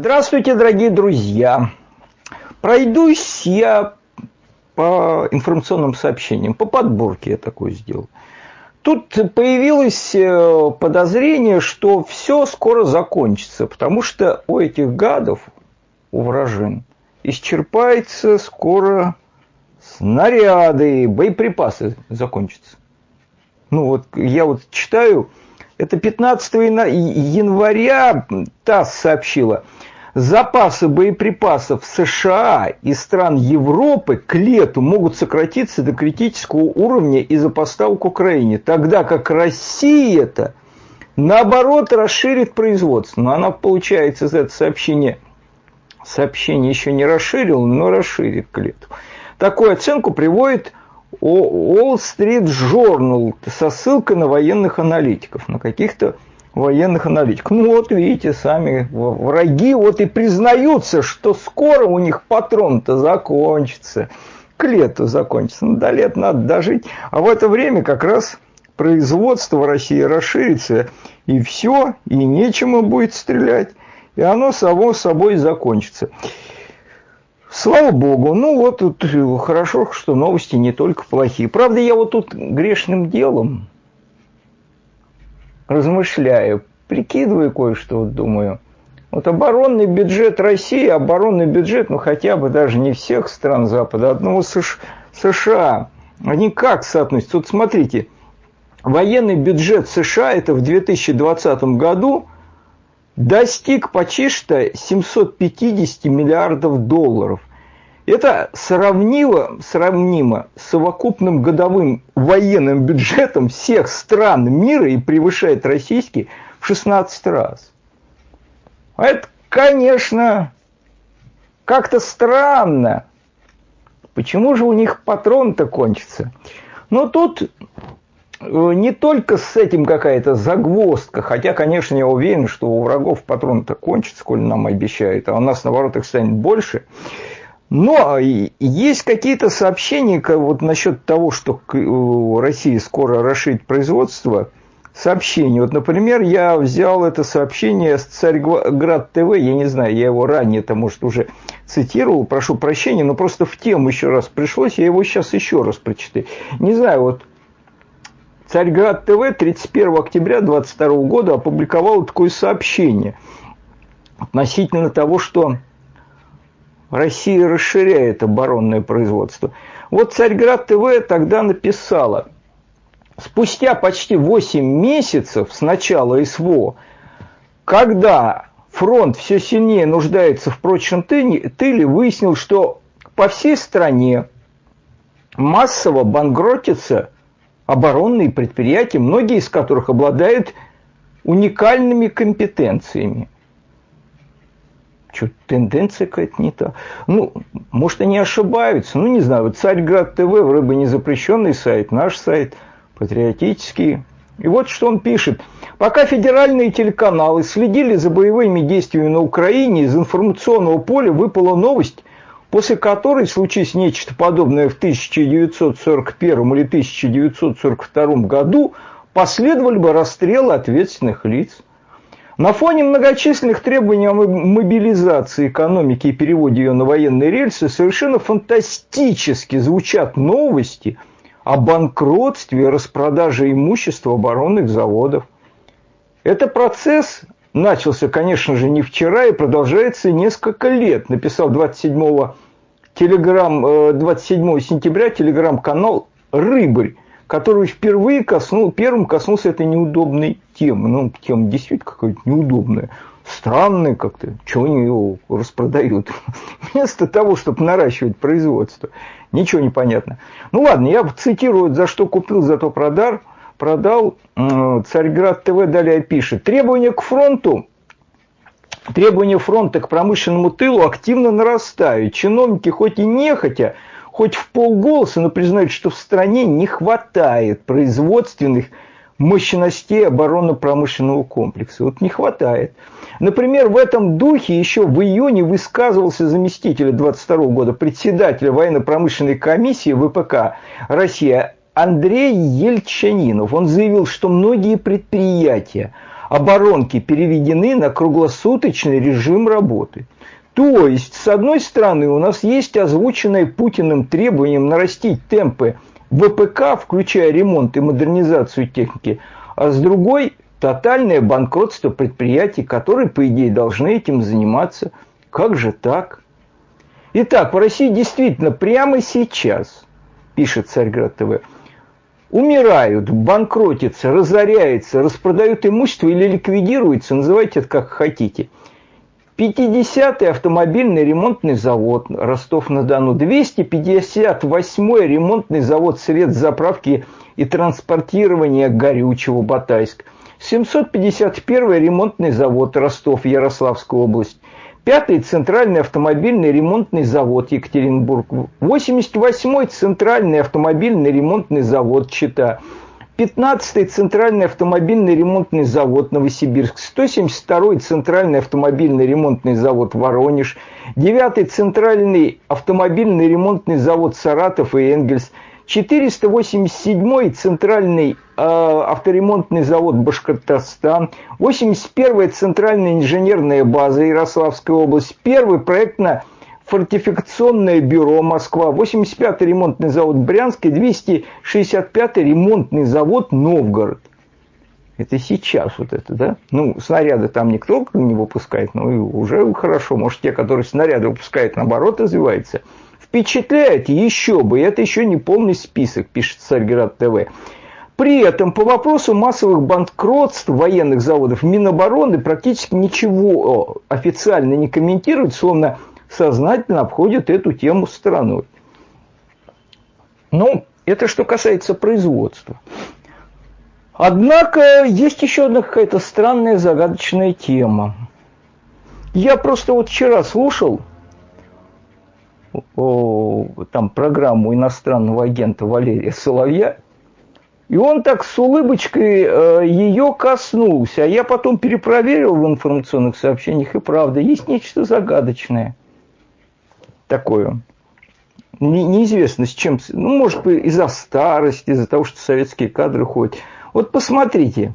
Здравствуйте, дорогие друзья. Пройдусь я по информационным сообщениям, по подборке я такое сделал. Тут появилось э, подозрение, что все скоро закончится, потому что у этих гадов, у вражин, исчерпается скоро снаряды, боеприпасы закончатся. Ну вот я вот читаю, это 15 января ТАСС сообщила, запасы боеприпасов США и стран Европы к лету могут сократиться до критического уровня из-за поставок Украине, тогда как Россия-то наоборот расширит производство. Но она, получается, из этого сообщения, сообщение еще не расширила, но расширит к лету. Такую оценку приводит Wall Street Journal со ссылкой на военных аналитиков, на каких-то военных аналитиков. Ну вот видите, сами враги вот и признаются, что скоро у них патрон-то закончится, к лету закончится. Ну, до лет надо дожить. А в это время как раз производство в России расширится, и все, и нечему будет стрелять, и оно само собой закончится. Слава богу, ну вот тут хорошо, что новости не только плохие. Правда, я вот тут грешным делом размышляю, прикидываю кое-что, вот думаю. Вот оборонный бюджет России, оборонный бюджет, ну хотя бы даже не всех стран Запада, одного США, они как соотносятся? Вот смотрите, военный бюджет США это в 2020 году – достиг почти что 750 миллиардов долларов. Это сравнимо, сравнимо с совокупным годовым военным бюджетом всех стран мира и превышает российский в 16 раз. А это, конечно, как-то странно. Почему же у них патрон-то кончится? Но тут не только с этим какая-то загвоздка, хотя, конечно, я уверен, что у врагов патрон-то кончится, сколь нам обещают, а у нас, наоборот, их станет больше – но есть какие-то сообщения вот насчет того, что Россия скоро расширит производство. Сообщения. Вот, например, я взял это сообщение с Царьград ТВ, я не знаю, я его ранее-то, может, уже цитировал, прошу прощения, но просто в тему еще раз пришлось, я его сейчас еще раз прочитаю. Не знаю, вот Царьград ТВ 31 октября 2022 года опубликовал такое сообщение относительно того, что Россия расширяет оборонное производство. Вот Царьград ТВ тогда написала, спустя почти 8 месяцев с начала СВО, когда фронт все сильнее нуждается в прочном тыле, выяснил, что по всей стране массово банкротятся оборонные предприятия, многие из которых обладают уникальными компетенциями что тенденция какая-то не та. Ну, может, они ошибаются, ну, не знаю, вот Царьград ТВ, вроде бы не запрещенный сайт, наш сайт, патриотический. И вот что он пишет. Пока федеральные телеканалы следили за боевыми действиями на Украине, из информационного поля выпала новость, после которой, случись нечто подобное в 1941 или 1942 году, последовали бы расстрелы ответственных лиц. На фоне многочисленных требований о мобилизации экономики и переводе ее на военные рельсы совершенно фантастически звучат новости о банкротстве и распродаже имущества оборонных заводов. Это процесс начался, конечно же, не вчера и продолжается несколько лет, написал 27, телеграм, 27 э, сентября телеграм-канал «Рыбарь» который впервые коснул, первым коснулся этой неудобной темы. Ну, тема действительно какая-то неудобная, странная как-то. Чего они его распродают? Вместо того, чтобы наращивать производство. Ничего не понятно. Ну ладно, я цитирую, за что купил, зато продар, продал. Царьград ТВ далее пишет. Требования к фронту Требования фронта к промышленному тылу активно нарастают. Чиновники, хоть и нехотя, хоть в полголоса, но признают, что в стране не хватает производственных мощностей оборонно-промышленного комплекса. Вот не хватает. Например, в этом духе еще в июне высказывался заместитель 22 года председателя военно-промышленной комиссии ВПК Россия Андрей Ельчанинов. Он заявил, что многие предприятия, оборонки переведены на круглосуточный режим работы. То есть, с одной стороны, у нас есть озвученное Путиным требованием нарастить темпы ВПК, включая ремонт и модернизацию техники, а с другой – тотальное банкротство предприятий, которые, по идее, должны этим заниматься. Как же так? Итак, в России действительно прямо сейчас, пишет Царьград ТВ, умирают, банкротятся, разоряются, распродают имущество или ликвидируются, называйте это как хотите. 50-й автомобильный ремонтный завод Ростов-на-Дону, 258-й ремонтный завод средств заправки и транспортирования горючего Батайск, 751-й ремонтный завод Ростов, Ярославская область, Пятый центральный автомобильный ремонтный завод Екатеринбург. 88-й центральный автомобильный ремонтный завод Чита. 15-й центральный автомобильный ремонтный завод Новосибирск, 172-й центральный автомобильный ремонтный завод Воронеж, 9-й центральный автомобильный ремонтный завод Саратов и Энгельс – 487-й центральный э, авторемонтный завод Башкортостан, 81-я центральная инженерная база Ярославская область, первый проектно-фортификационное бюро Москва, 85-й ремонтный завод Брянск и 265-й ремонтный завод Новгород. Это сейчас вот это, да? Ну, снаряды там никто не выпускает, но уже хорошо. Может, те, которые снаряды выпускают, наоборот, развиваются – Впечатляет еще бы, это еще не полный список, пишет Царьград ТВ. При этом по вопросу массовых банкротств военных заводов Минобороны практически ничего официально не комментирует, словно сознательно обходит эту тему стороной. Ну, это что касается производства. Однако есть еще одна какая-то странная загадочная тема. Я просто вот вчера слушал там программу иностранного агента Валерия Соловья, и он так с улыбочкой э, ее коснулся. А я потом перепроверил в информационных сообщениях, и правда, есть нечто загадочное такое. Не, неизвестно с чем, ну, может быть, из-за старости, из-за того, что советские кадры ходят. Вот посмотрите,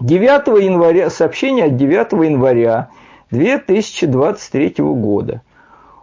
9 января, сообщение от 9 января 2023 года.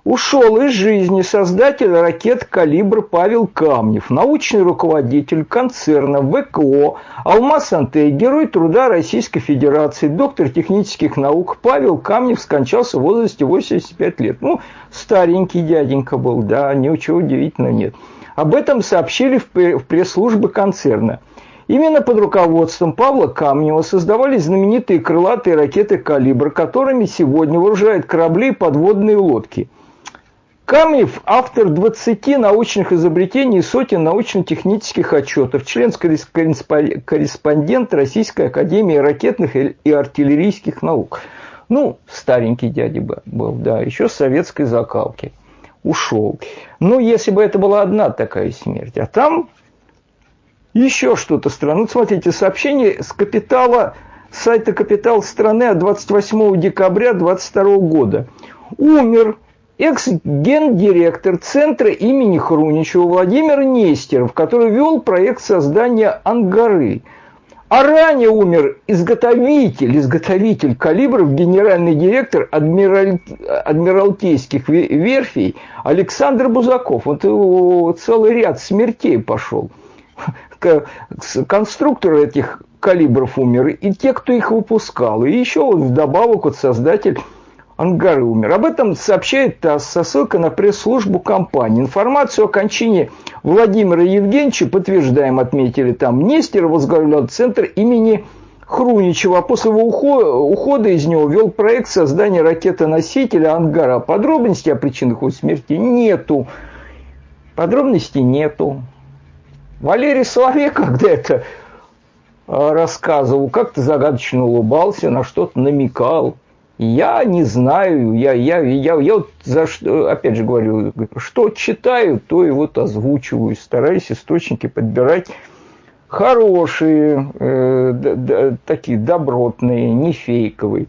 Ушел из жизни создатель ракет «Калибр» Павел Камнев, научный руководитель концерна ВКО «Алмаз-Антей», герой труда Российской Федерации, доктор технических наук Павел Камнев скончался в возрасте 85 лет. Ну, старенький дяденька был, да, ничего удивительного нет. Об этом сообщили в пресс-службе концерна. Именно под руководством Павла Камнева создавались знаменитые крылатые ракеты «Калибр», которыми сегодня вооружают корабли и подводные лодки – Камнев – автор 20 научных изобретений и сотен научно-технических отчетов, член-корреспондент Российской Академии ракетных и артиллерийских наук. Ну, старенький дядя был, да, еще с советской закалки. Ушел. Ну, если бы это была одна такая смерть. А там еще что-то странное. Вот смотрите, сообщение с капитала, сайта «Капитал страны» от 28 декабря 2022 года. Умер экс-гендиректор Центра имени Хруничева Владимир Нестеров, который вел проект создания «Ангары». А ранее умер изготовитель, изготовитель калибров, генеральный директор адмираль, адмиралтейских верфей Александр Бузаков. Вот его целый ряд смертей пошел. Конструктор этих калибров умер, и те, кто их выпускал. И еще вдобавок вот создатель Ангары умер. Об этом сообщает ТАСС со ссылкой на пресс-службу компании. Информацию о кончине Владимира Евгеньевича, подтверждаем, отметили там, Нестер возглавлял центр имени Хруничева, а после его ухода из него вел проект создания ракеты-носителя «Ангара». Подробностей о причинах его смерти нету. Подробностей нету. Валерий Соловей, когда это а, рассказывал, как-то загадочно улыбался, на что-то намекал. Я не знаю, я, я, я, я вот за что, опять же говорю, что читаю, то и вот озвучиваю, стараюсь источники подбирать хорошие, э, д, д, такие добротные, не фейковые.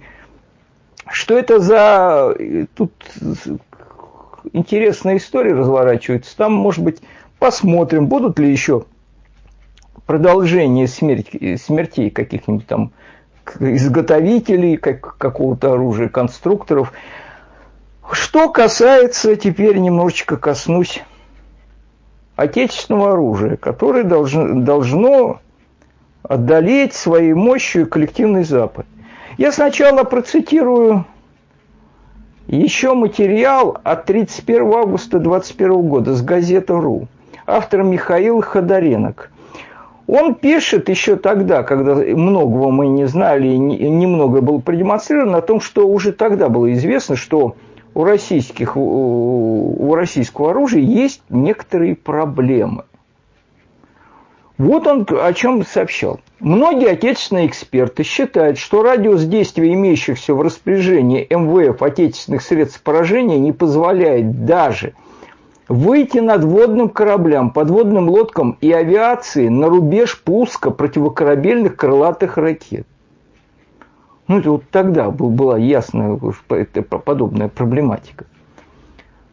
Что это за... Тут интересная история разворачивается. Там, может быть, посмотрим, будут ли еще продолжение смерти, смертей каких-нибудь там изготовителей как, какого-то оружия, конструкторов. Что касается, теперь немножечко коснусь отечественного оружия, которое должно, должно одолеть своей мощью коллективный Запад. Я сначала процитирую еще материал от 31 августа 2021 года с газеты «РУ». Автор Михаил Ходоренок. Он пишет еще тогда, когда многого мы не знали и немного было продемонстрировано, о том, что уже тогда было известно, что у, российских, у российского оружия есть некоторые проблемы. Вот он о чем сообщал. Многие отечественные эксперты считают, что радиус действия имеющихся в распоряжении МВФ отечественных средств поражения не позволяет даже выйти над водным кораблям, подводным лодкам и авиации на рубеж пуска противокорабельных крылатых ракет. Ну, это вот тогда была ясная подобная проблематика.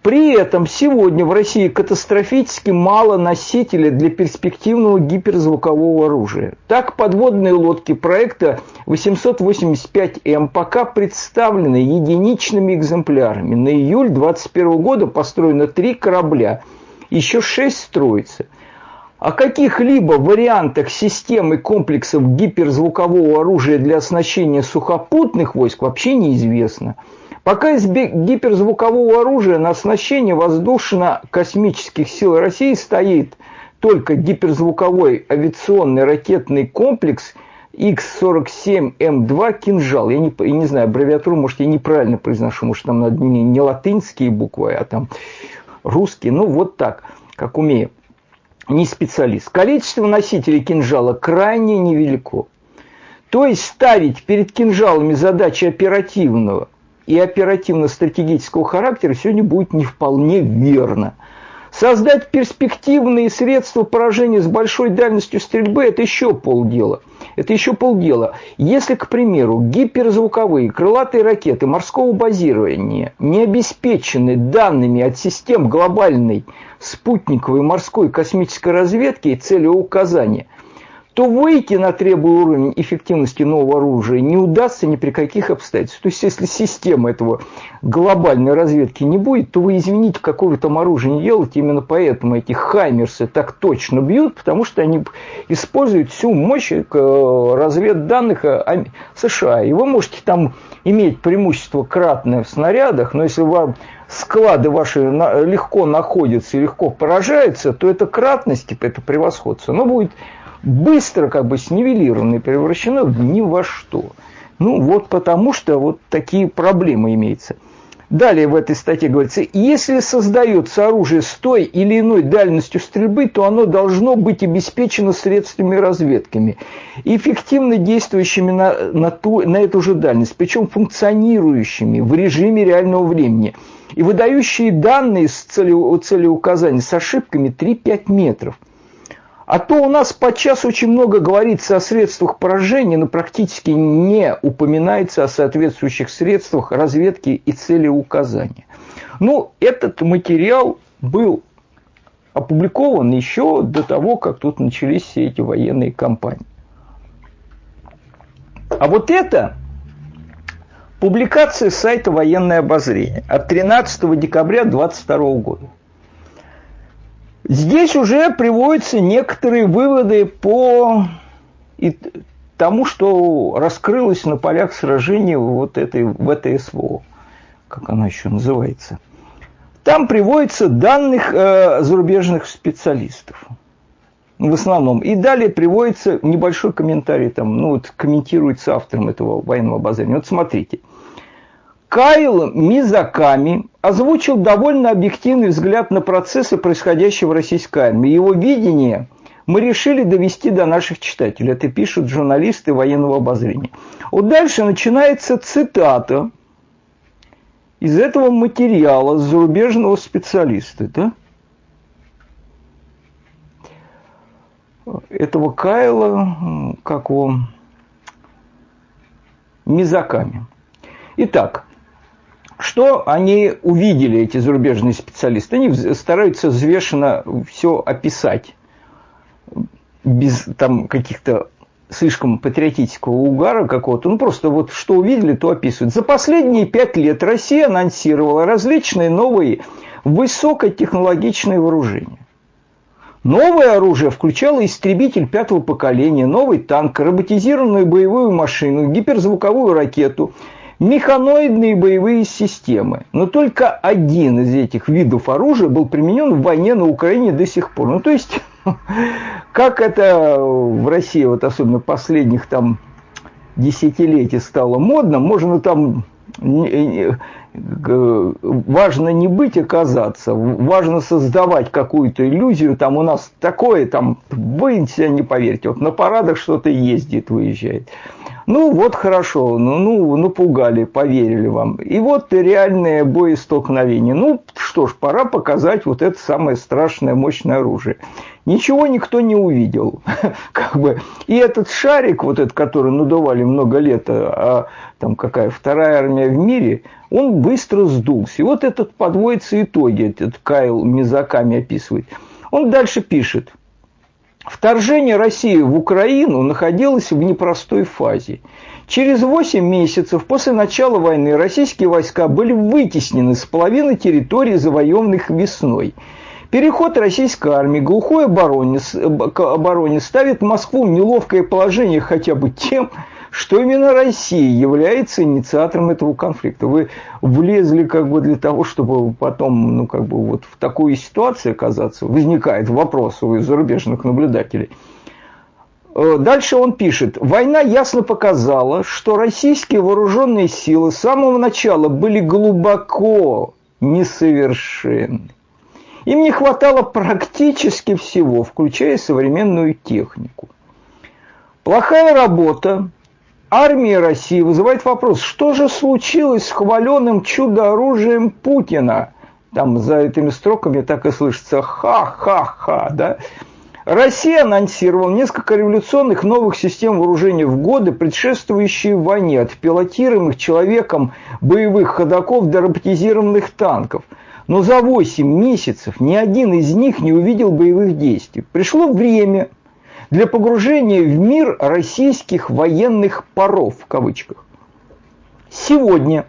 При этом сегодня в России катастрофически мало носителей для перспективного гиперзвукового оружия. Так, подводные лодки проекта 885М пока представлены единичными экземплярами. На июль 2021 года построено три корабля, еще шесть строится – о каких-либо вариантах системы комплексов гиперзвукового оружия для оснащения сухопутных войск вообще неизвестно. Пока из гиперзвукового оружия на оснащение воздушно-космических сил России стоит только гиперзвуковой авиационный ракетный комплекс X-47М2 «Кинжал». Я не, я не знаю, аббревиатуру, может, я неправильно произношу, может, там не, не латинские буквы, а там русские. Ну, вот так, как умею не специалист. Количество носителей кинжала крайне невелико. То есть ставить перед кинжалами задачи оперативного и оперативно-стратегического характера сегодня будет не вполне верно. Создать перспективные средства поражения с большой дальностью стрельбы – это еще полдела. Это еще полдела. Если, к примеру, гиперзвуковые крылатые ракеты морского базирования не обеспечены данными от систем глобальной спутниковой морской космической разведки и целеуказания, то выйти на требуемый уровень эффективности нового оружия не удастся ни при каких обстоятельствах. То есть, если системы этого глобальной разведки не будет, то вы, извините, какое там оружие не делаете. Именно поэтому эти хаймерсы так точно бьют, потому что они используют всю мощь э, разведданных э, США. И вы можете там иметь преимущество кратное в снарядах, но если вам склады ваши легко находятся и легко поражаются, то это кратность, типа это превосходство, оно будет быстро как бы снивелировано и превращено ни во что. Ну, вот потому что вот такие проблемы имеются. Далее в этой статье говорится, если создается оружие с той или иной дальностью стрельбы, то оно должно быть обеспечено средствами разведками, эффективно действующими на, на, ту, на эту же дальность, причем функционирующими в режиме реального времени, и выдающие данные с целью, целеуказания с ошибками 3-5 метров – а то у нас подчас очень много говорится о средствах поражения, но практически не упоминается о соответствующих средствах разведки и целеуказания. Ну, этот материал был опубликован еще до того, как тут начались все эти военные кампании. А вот это публикация сайта «Военное обозрение» от 13 декабря 2022 года. Здесь уже приводятся некоторые выводы по тому, что раскрылось на полях сражений вот этой ВТСВО, как она еще называется. Там приводятся данных э, зарубежных специалистов в основном. И далее приводится небольшой комментарий, там, ну вот комментируется автором этого военного обозрения. Вот смотрите – Кайл Мизаками озвучил довольно объективный взгляд на процессы, происходящие в российской армии. Его видение мы решили довести до наших читателей. Это пишут журналисты военного обозрения. Вот дальше начинается цитата из этого материала зарубежного специалиста. Да? Этого Кайла, как его, Мизаками. Итак, что они увидели, эти зарубежные специалисты? Они стараются взвешенно все описать, без там каких-то слишком патриотического угара какого-то, ну просто вот что увидели, то описывают. За последние пять лет Россия анонсировала различные новые высокотехнологичные вооружения. Новое оружие включало истребитель пятого поколения, новый танк, роботизированную боевую машину, гиперзвуковую ракету, механоидные боевые системы. Но только один из этих видов оружия был применен в войне на Украине до сих пор. Ну, то есть, как это в России, вот особенно последних там десятилетий стало модно, можно там важно не быть, а казаться, важно создавать какую-то иллюзию, там у нас такое, там вы себя не поверите, вот на парадах что-то ездит, выезжает. Ну вот хорошо, ну, ну напугали, поверили вам. И вот реальное боестолкновение. Ну что ж, пора показать вот это самое страшное мощное оружие. Ничего никто не увидел. как бы. И этот шарик, вот этот, который надували много лет, а, а там какая вторая армия в мире, он быстро сдулся. И вот этот подводится итоги, этот Кайл Мизаками описывает. Он дальше пишет. Вторжение России в Украину находилось в непростой фазе. Через 8 месяцев после начала войны российские войска были вытеснены с половины территории, завоеванных весной. Переход российской армии глухой обороне, к обороне ставит Москву в неловкое положение хотя бы тем, что именно Россия является инициатором этого конфликта. Вы влезли как бы для того, чтобы потом, ну, как бы вот в такой ситуации оказаться. Возникает вопрос у зарубежных наблюдателей. Э, дальше он пишет. Война ясно показала, что российские вооруженные силы с самого начала были глубоко несовершенны. Им не хватало практически всего, включая современную технику. Плохая работа армии России вызывает вопрос, что же случилось с хваленым чудо-оружием Путина? Там за этими строками так и слышится ха-ха-ха, да? Россия анонсировала несколько революционных новых систем вооружения в годы, предшествующие войне, от пилотируемых человеком боевых ходоков до роботизированных танков. Но за 8 месяцев ни один из них не увидел боевых действий. Пришло время – для погружения в мир российских военных паров, в кавычках. Сегодня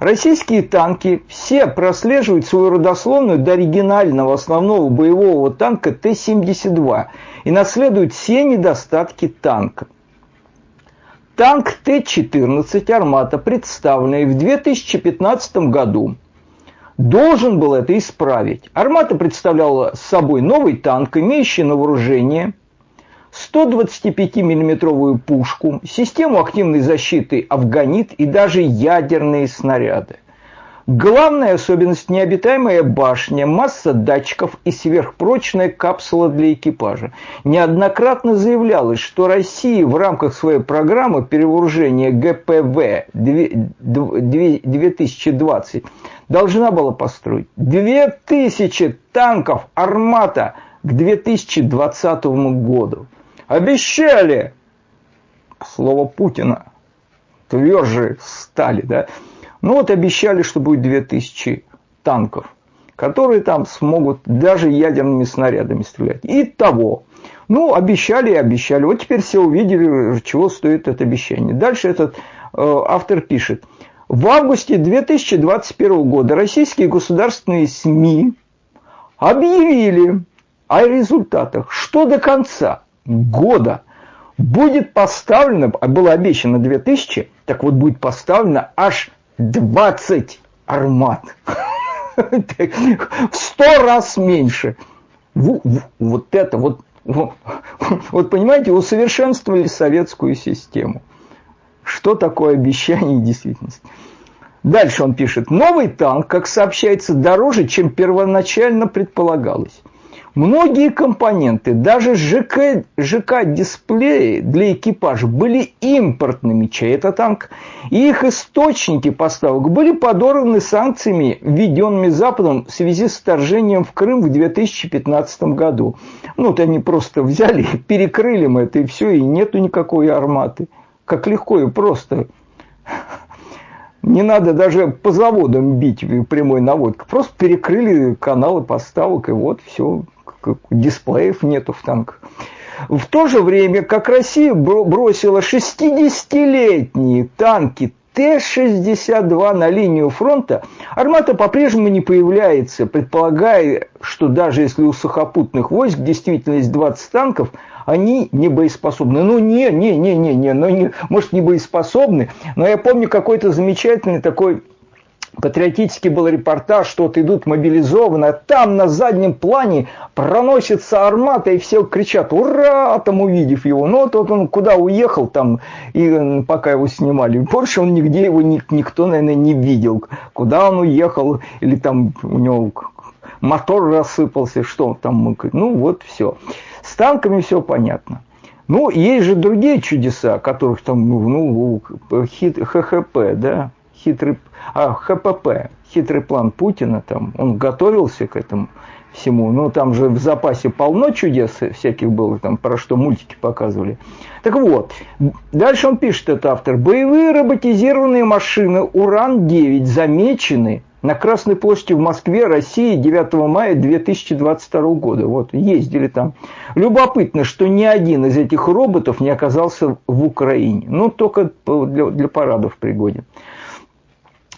российские танки все прослеживают свою родословную до оригинального основного боевого танка Т-72 и наследуют все недостатки танка. Танк Т-14 «Армата», представленный в 2015 году, должен был это исправить. «Армата» представляла собой новый танк, имеющий на вооружение 125-миллиметровую пушку, систему активной защиты «Афганит» и даже ядерные снаряды. Главная особенность – необитаемая башня, масса датчиков и сверхпрочная капсула для экипажа. Неоднократно заявлялось, что Россия в рамках своей программы перевооружения ГПВ 2020 должна была построить 2000 танков «Армата» к 2020 году. Обещали! Слово Путина. Тверже стали, да? Ну вот обещали, что будет 2000 танков, которые там смогут даже ядерными снарядами стрелять. И того. Ну, обещали и обещали. Вот теперь все увидели, чего стоит это обещание. Дальше этот э, автор пишет. В августе 2021 года российские государственные СМИ объявили о результатах, что до конца года будет поставлено, а было обещано 2000, так вот будет поставлено аж 20 армат. В сто раз меньше. Вот это вот, вот понимаете, усовершенствовали советскую систему. Что такое обещание и действительность? Дальше он пишет. Новый танк, как сообщается, дороже, чем первоначально предполагалось. Многие компоненты, даже ЖК, ЖК-дисплеи для экипажа были импортными, чей это танк, и их источники поставок были подорваны санкциями, введенными Западом в связи с вторжением в Крым в 2015 году. Ну, вот они просто взяли, перекрыли мы это, и все, и нету никакой арматы. Как легко и просто. Не надо даже по заводам бить прямой наводкой. Просто перекрыли каналы поставок, и вот все дисплеев нету в танках. В то же время, как Россия бросила 60-летние танки Т-62 на линию фронта, армата по-прежнему не появляется, предполагая, что даже если у сухопутных войск действительно есть 20 танков, они не боеспособны. Ну, не, не, не, не, не, ну, не, может, не боеспособны, но я помню какой-то замечательный такой Патриотический был репортаж, что вот идут мобилизованные, а там на заднем плане проносится армата, и все кричат «Ура!», там увидев его. Ну, вот, он куда уехал там, и пока его снимали. Больше он нигде его никто, наверное, не видел. Куда он уехал, или там у него мотор рассыпался, что там. Ну, вот все. С танками все понятно. Ну, есть же другие чудеса, которых там, ну, хит, ХХП, да, хитрый, а, ХПП, хитрый план Путина, там, он готовился к этому всему. Ну, там же в запасе полно чудес всяких было, там, про что мультики показывали. Так вот, дальше он пишет, этот автор. Боевые роботизированные машины Уран-9 замечены на Красной площади в Москве, России 9 мая 2022 года. Вот, ездили там. Любопытно, что ни один из этих роботов не оказался в Украине. Ну, только для, для парадов пригоден.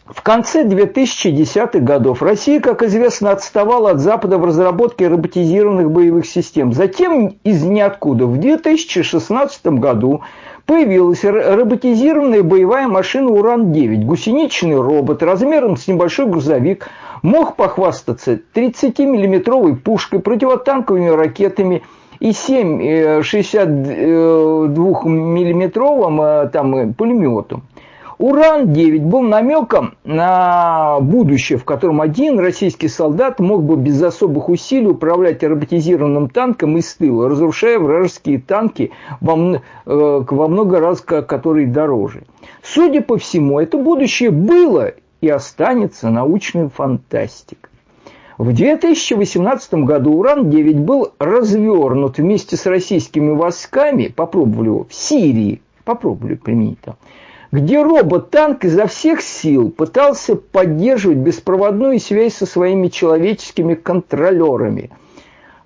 В конце 2010-х годов Россия, как известно, отставала от Запада в разработке роботизированных боевых систем. Затем из ниоткуда в 2016 году появилась роботизированная боевая машина «Уран-9». Гусеничный робот размером с небольшой грузовик мог похвастаться 30-миллиметровой пушкой, противотанковыми ракетами и 7 62-миллиметровым э, э, там, э, пулеметом. Уран-9 был намеком на будущее, в котором один российский солдат мог бы без особых усилий управлять роботизированным танком из тыла, разрушая вражеские танки во, э, во много раз, которые дороже. Судя по всему, это будущее было и останется научной фантастикой. В 2018 году Уран-9 был развернут вместе с российскими войсками, попробовали его, в Сирии, попробовали применить там, где робот-танк изо всех сил пытался поддерживать беспроводную связь со своими человеческими контролерами.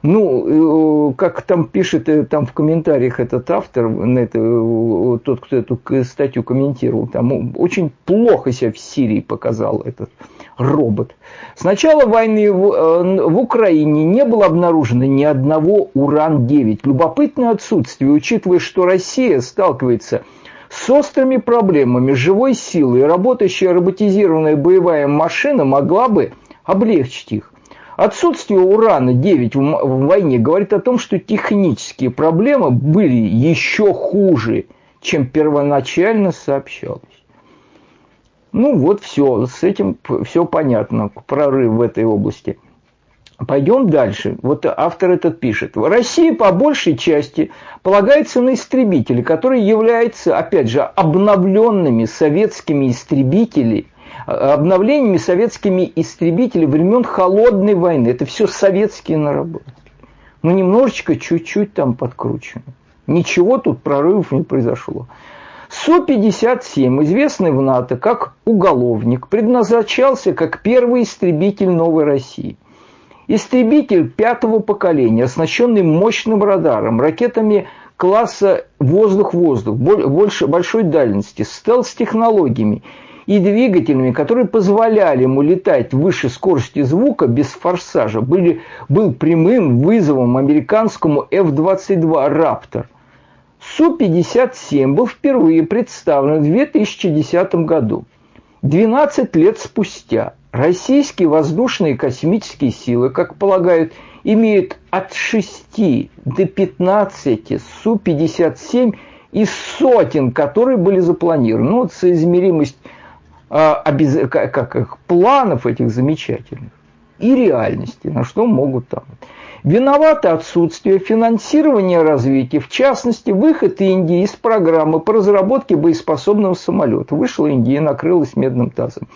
Ну, э, как там пишет э, там в комментариях этот автор, это, э, тот, кто эту статью комментировал, там очень плохо себя в Сирии показал этот робот. С начала войны в, в Украине не было обнаружено ни одного Уран-9. Любопытное отсутствие, учитывая, что Россия сталкивается с острыми проблемами живой силы работающая роботизированная боевая машина могла бы облегчить их. Отсутствие урана-9 в войне говорит о том, что технические проблемы были еще хуже, чем первоначально сообщалось. Ну вот все, с этим все понятно, прорыв в этой области – Пойдем дальше. Вот автор этот пишет. В России по большей части полагается на истребители, которые являются, опять же, обновленными советскими истребителями, обновлениями советскими истребителями времен Холодной войны. Это все советские наработки. Ну, немножечко, чуть-чуть там подкручено. Ничего тут прорывов не произошло. Су-57, известный в НАТО как уголовник, предназначался как первый истребитель новой России – Истребитель пятого поколения, оснащенный мощным радаром, ракетами класса воздух-воздух, больше, большой дальности, стелс-технологиями и двигателями, которые позволяли ему летать выше скорости звука без форсажа, были, был прямым вызовом американскому F-22 «Раптор». Су-57 был впервые представлен в 2010 году. 12 лет спустя Российские воздушные космические силы, как полагают, имеют от 6 до 15 Су-57 из сотен, которые были запланированы. Ну, вот соизмеримость а, обез... как, как, планов этих замечательных и реальности, на что могут там. Виновато отсутствие финансирования развития, в частности, выход Индии из программы по разработке боеспособного самолета. Вышла Индия, накрылась медным тазом.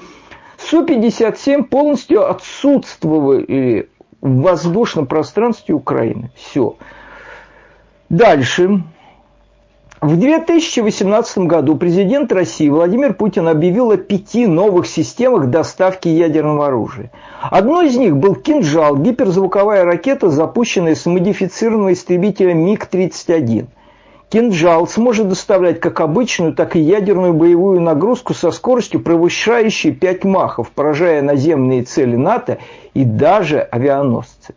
Су-57 полностью отсутствовали в воздушном пространстве Украины. Все. Дальше. В 2018 году президент России Владимир Путин объявил о пяти новых системах доставки ядерного оружия. Одной из них был «Кинжал» – гиперзвуковая ракета, запущенная с модифицированного истребителя МиГ-31. «Кинжал» сможет доставлять как обычную, так и ядерную боевую нагрузку со скоростью, превышающей 5 махов, поражая наземные цели НАТО и даже авианосцы.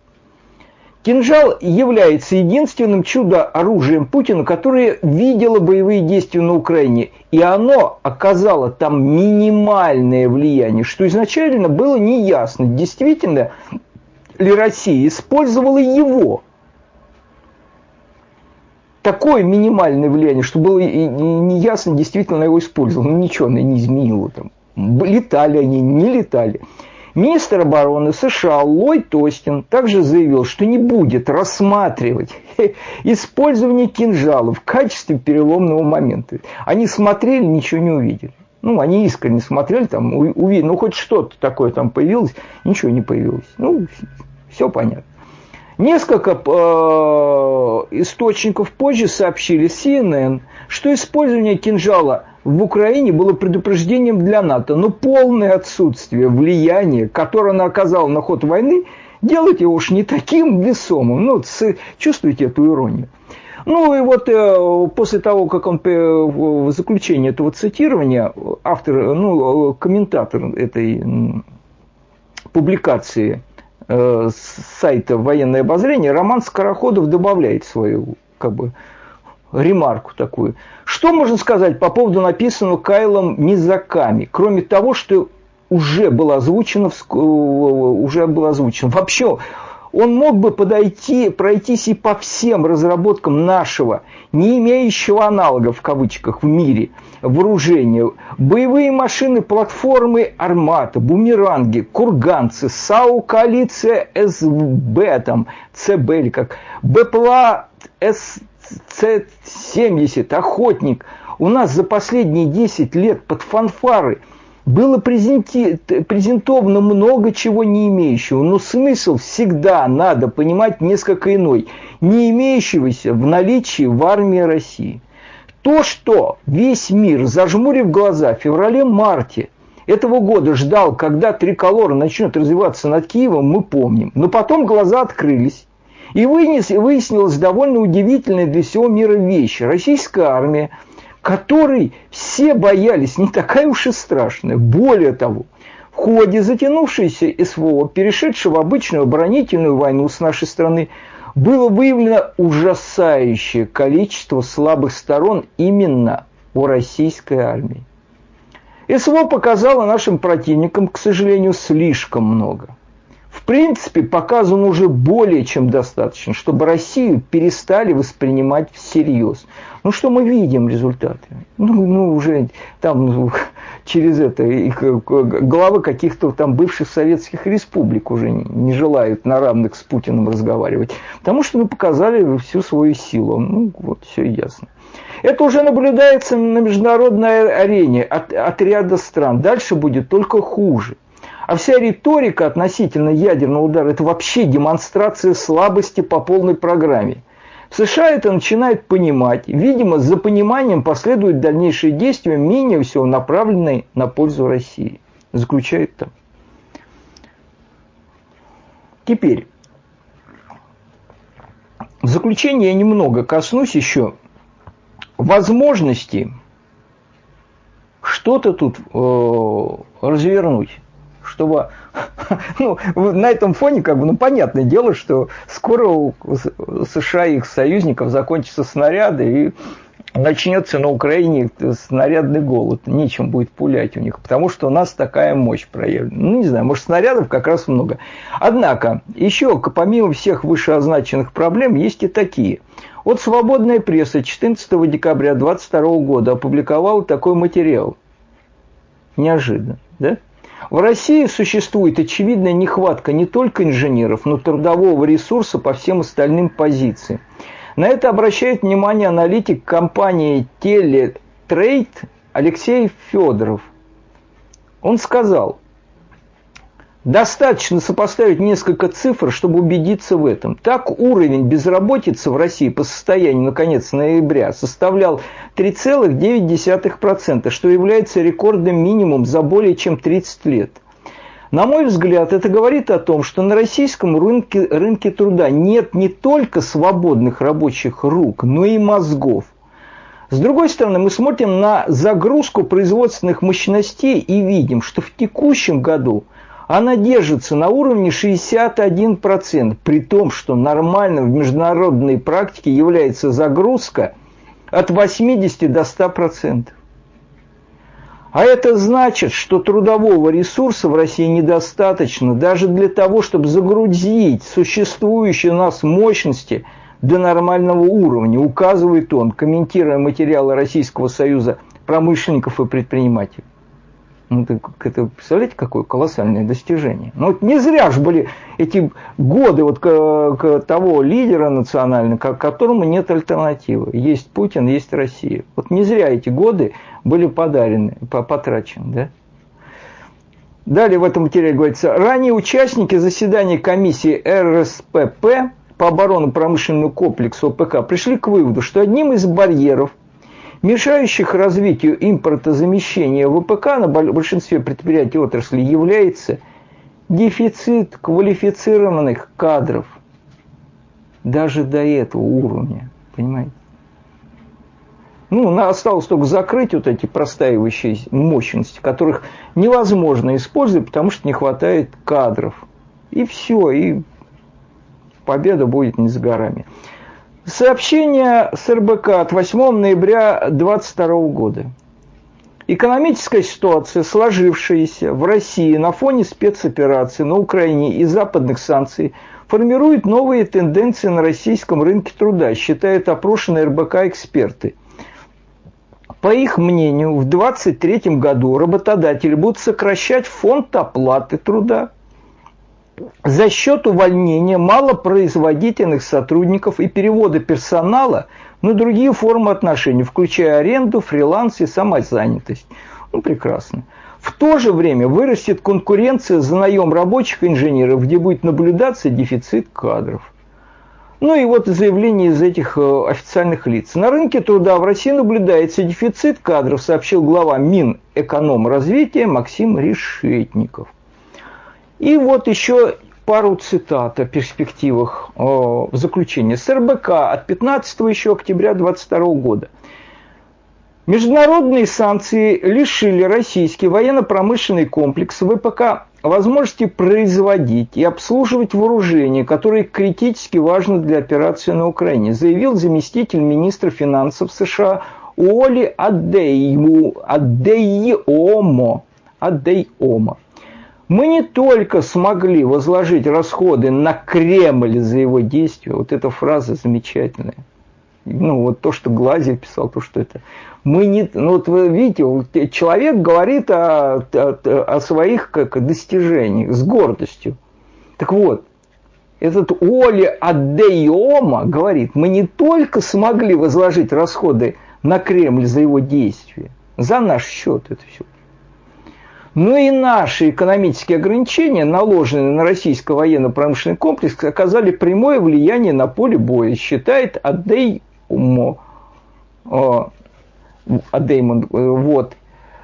Кинжал является единственным чудо-оружием Путина, которое видело боевые действия на Украине. И оно оказало там минимальное влияние, что изначально было неясно, действительно ли Россия использовала его. Такое минимальное влияние, что было неясно, действительно его использовал. Ну, ничего она не изменила там. Летали они, не летали. Министр обороны США Ллойд Остин также заявил, что не будет рассматривать использование кинжалов в качестве переломного момента. Они смотрели, ничего не увидели. Ну, они искренне смотрели, там, увидели, ну, хоть что-то такое там появилось, ничего не появилось. Ну, все понятно. Несколько э, источников позже сообщили CNN, что использование кинжала в Украине было предупреждением для НАТО, но полное отсутствие влияния, которое она оказала на ход войны, делает его уж не таким весомым. Ну, чувствуете эту иронию? Ну и вот э, после того, как он в заключении этого цитирования, автор, ну, комментатор этой публикации э, с сайта «Военное обозрение» Роман Скороходов добавляет свою как бы, ремарку такую. Что можно сказать по поводу написанного Кайлом Низаками, кроме того, что уже было озвучено, уже было озвучено. Вообще, он мог бы подойти, пройтись и по всем разработкам нашего, не имеющего аналогов в кавычках в мире, вооружения. Боевые машины, платформы Армата, бумеранги, курганцы, САУ, коалиция СБ, там, ЦБ или как, БПЛА, С, С-70, охотник. У нас за последние 10 лет под фанфары было презентовано много чего не имеющего, но смысл всегда надо понимать несколько иной, не имеющегося в наличии в армии России. То, что весь мир, зажмурив глаза в феврале-марте этого года ждал, когда триколор начнет развиваться над Киевом, мы помним. Но потом глаза открылись, и выяснилась довольно удивительная для всего мира вещь. Российская армия, которой все боялись, не такая уж и страшная. Более того, в ходе затянувшейся СВО, перешедшей в обычную оборонительную войну с нашей страны, было выявлено ужасающее количество слабых сторон именно у российской армии. СВО показало нашим противникам, к сожалению, слишком много – принципе, показано уже более чем достаточно, чтобы Россию перестали воспринимать всерьез. Ну, что мы видим результаты? Ну, ну уже там ну, через это их, главы каких-то там бывших советских республик уже не желают на равных с Путиным разговаривать. Потому что мы показали всю свою силу. Ну, вот, все ясно. Это уже наблюдается на международной арене от, от ряда стран. Дальше будет только хуже. А вся риторика относительно ядерного удара – это вообще демонстрация слабости по полной программе. В США это начинают понимать. Видимо, за пониманием последуют дальнейшие действия, менее всего направленные на пользу России. Заключает там. Теперь, в заключение я немного коснусь еще возможности что-то тут э, развернуть чтобы ну, на этом фоне, как бы, ну, понятное дело, что скоро у США и их союзников закончатся снаряды, и начнется на Украине снарядный голод. Нечем будет пулять у них, потому что у нас такая мощь проявлена. Ну, не знаю, может, снарядов как раз много. Однако, еще помимо всех вышеозначенных проблем, есть и такие. Вот «Свободная пресса» 14 декабря 2022 года опубликовала такой материал. Неожиданно, да? В России существует очевидная нехватка не только инженеров, но и трудового ресурса по всем остальным позициям. На это обращает внимание аналитик компании Teletrade Алексей Федоров. Он сказал, Достаточно сопоставить несколько цифр, чтобы убедиться в этом. Так, уровень безработицы в России по состоянию на конец ноября составлял 3,9%, что является рекордным минимум за более чем 30 лет. На мой взгляд, это говорит о том, что на российском рынке, рынке труда нет не только свободных рабочих рук, но и мозгов. С другой стороны, мы смотрим на загрузку производственных мощностей и видим, что в текущем году – она держится на уровне 61%, при том, что нормально в международной практике является загрузка от 80 до 100%. А это значит, что трудового ресурса в России недостаточно даже для того, чтобы загрузить существующие у нас мощности до нормального уровня, указывает он, комментируя материалы Российского союза промышленников и предпринимателей. Ну, так это, представляете, какое колоссальное достижение. Ну, вот не зря же были эти годы вот к, к того лидера национального, к которому нет альтернативы. Есть Путин, есть Россия. Вот не зря эти годы были подарены, потрачены, да? Далее в этом материале говорится, ранее участники заседания комиссии РСПП по оборонно-промышленному комплексу ОПК пришли к выводу, что одним из барьеров – мешающих развитию импортозамещения ВПК на большинстве предприятий отрасли является дефицит квалифицированных кадров даже до этого уровня, понимаете? Ну, осталось только закрыть вот эти простаивающие мощности, которых невозможно использовать, потому что не хватает кадров. И все, и победа будет не с горами. Сообщение с РБК от 8 ноября 2022 года. Экономическая ситуация, сложившаяся в России на фоне спецоперации на Украине и западных санкций, формирует новые тенденции на российском рынке труда, считают опрошенные РБК эксперты. По их мнению, в 2023 году работодатели будут сокращать фонд оплаты труда, за счет увольнения малопроизводительных сотрудников и перевода персонала на другие формы отношений, включая аренду, фриланс и самозанятость. Ну, прекрасно. В то же время вырастет конкуренция за наем рабочих инженеров, где будет наблюдаться дефицит кадров. Ну и вот заявление из этих э, официальных лиц. На рынке труда в России наблюдается дефицит кадров, сообщил глава Минэкономразвития Максим Решетников. И вот еще пару цитат о перспективах в заключение. С РБК от 15 еще октября 2022 года. Международные санкции лишили российский военно-промышленный комплекс ВПК возможности производить и обслуживать вооружение, которое критически важно для операции на Украине, заявил заместитель министра финансов США Оли Адеймо. Адейомо. Адейомо мы не только смогли возложить расходы на Кремль за его действия, вот эта фраза замечательная, ну, вот то, что Глазев писал, то, что это. Мы не, ну, вот вы видите, человек говорит о, о, о своих как, достижениях с гордостью. Так вот, этот Оли Адеома говорит, мы не только смогли возложить расходы на Кремль за его действия, за наш счет это все, но и наши экономические ограничения, наложенные на российский военно-промышленный комплекс, оказали прямое влияние на поле боя, считает Адеймо. Адеймон, э, вот.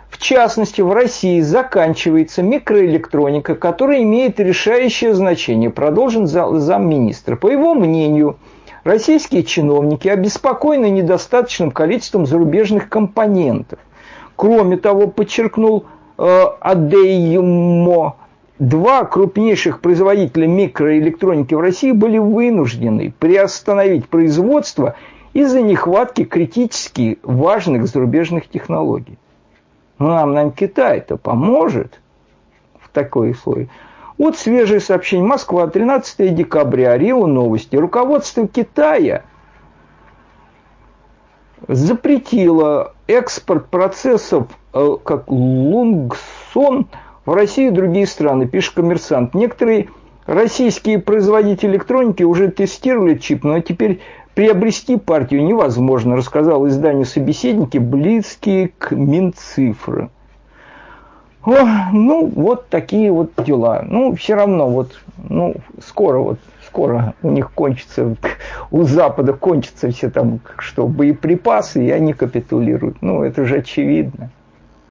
В частности, в России заканчивается микроэлектроника, которая имеет решающее значение, продолжен замминистра. По его мнению, российские чиновники обеспокоены недостаточным количеством зарубежных компонентов. Кроме того, подчеркнул Э, Адеймо, два крупнейших производителя микроэлектроники в России были вынуждены приостановить производство из-за нехватки критически важных зарубежных технологий. Ну, нам, наверное, Китай-то поможет в такой условии. Вот свежее сообщение. Москва, 13 декабря, РИО Новости. Руководство Китая запретило экспорт процессов Э, как Лунгсон в России и другие страны, пишет коммерсант. Некоторые российские производители электроники уже тестировали чип, но теперь приобрести партию невозможно, рассказал изданию собеседники, близкие к Минцифры. О, ну, вот такие вот дела. Ну, все равно, вот, ну, скоро вот, скоро у них кончится, у Запада кончатся все там, что, боеприпасы, и они капитулируют. Ну, это же очевидно.